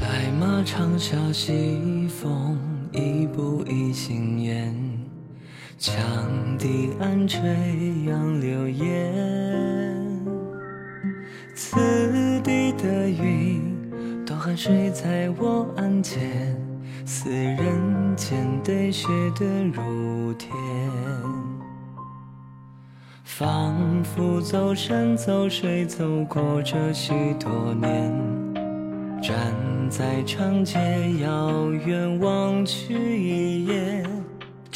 白马长啸西风，一步一心烟。羌笛暗吹杨柳烟。此地的云，多汗水在我案前。似人间对雪的如天。仿佛走山走水，走过这许多年。站在长街，遥远望去，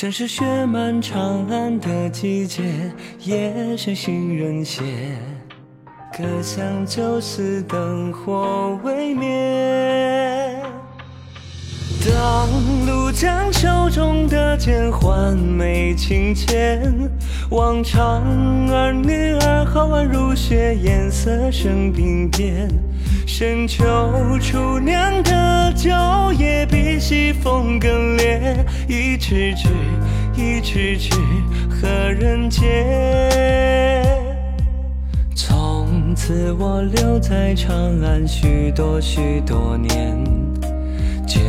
正是雪满长安的季节。夜深行人歇，隔巷旧时灯火微灭。当庐江秋中的剑换美清浅，望长儿女儿好宛如雪，颜色生鬓边。深秋厨娘的西风更烈，一支支，一支支，何人解？从此我留在长安许多许多年。见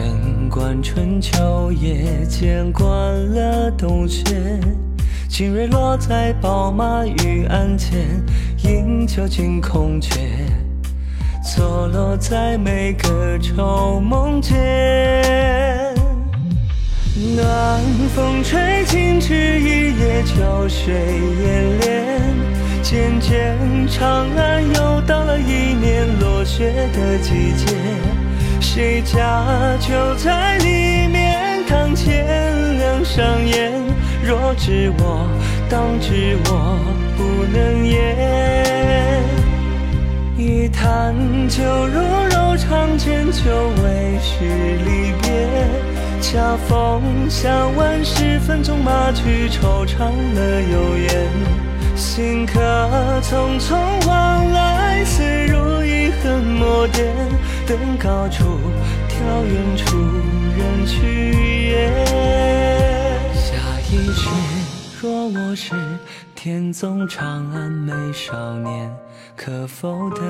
惯春秋，也见惯了冬雪。金蕊落在宝马玉鞍前，饮酒尽空缺，错落在每个愁梦间。暖风吹尽枝一夜，秋水烟涟。渐渐，长安又到了一年落雪的季节。谁家就在里面，堂前两上燕。若知我，当知我不能言。一坛酒入柔肠间，久违须离别。恰逢向晚时分，纵马去，惆怅了又言。行客匆匆往来，似如遗恨墨点。登高处，眺远处，人去也。下一曲，若我是天纵长安美少年，可否得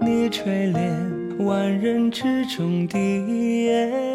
你垂怜，万人之中第一眼。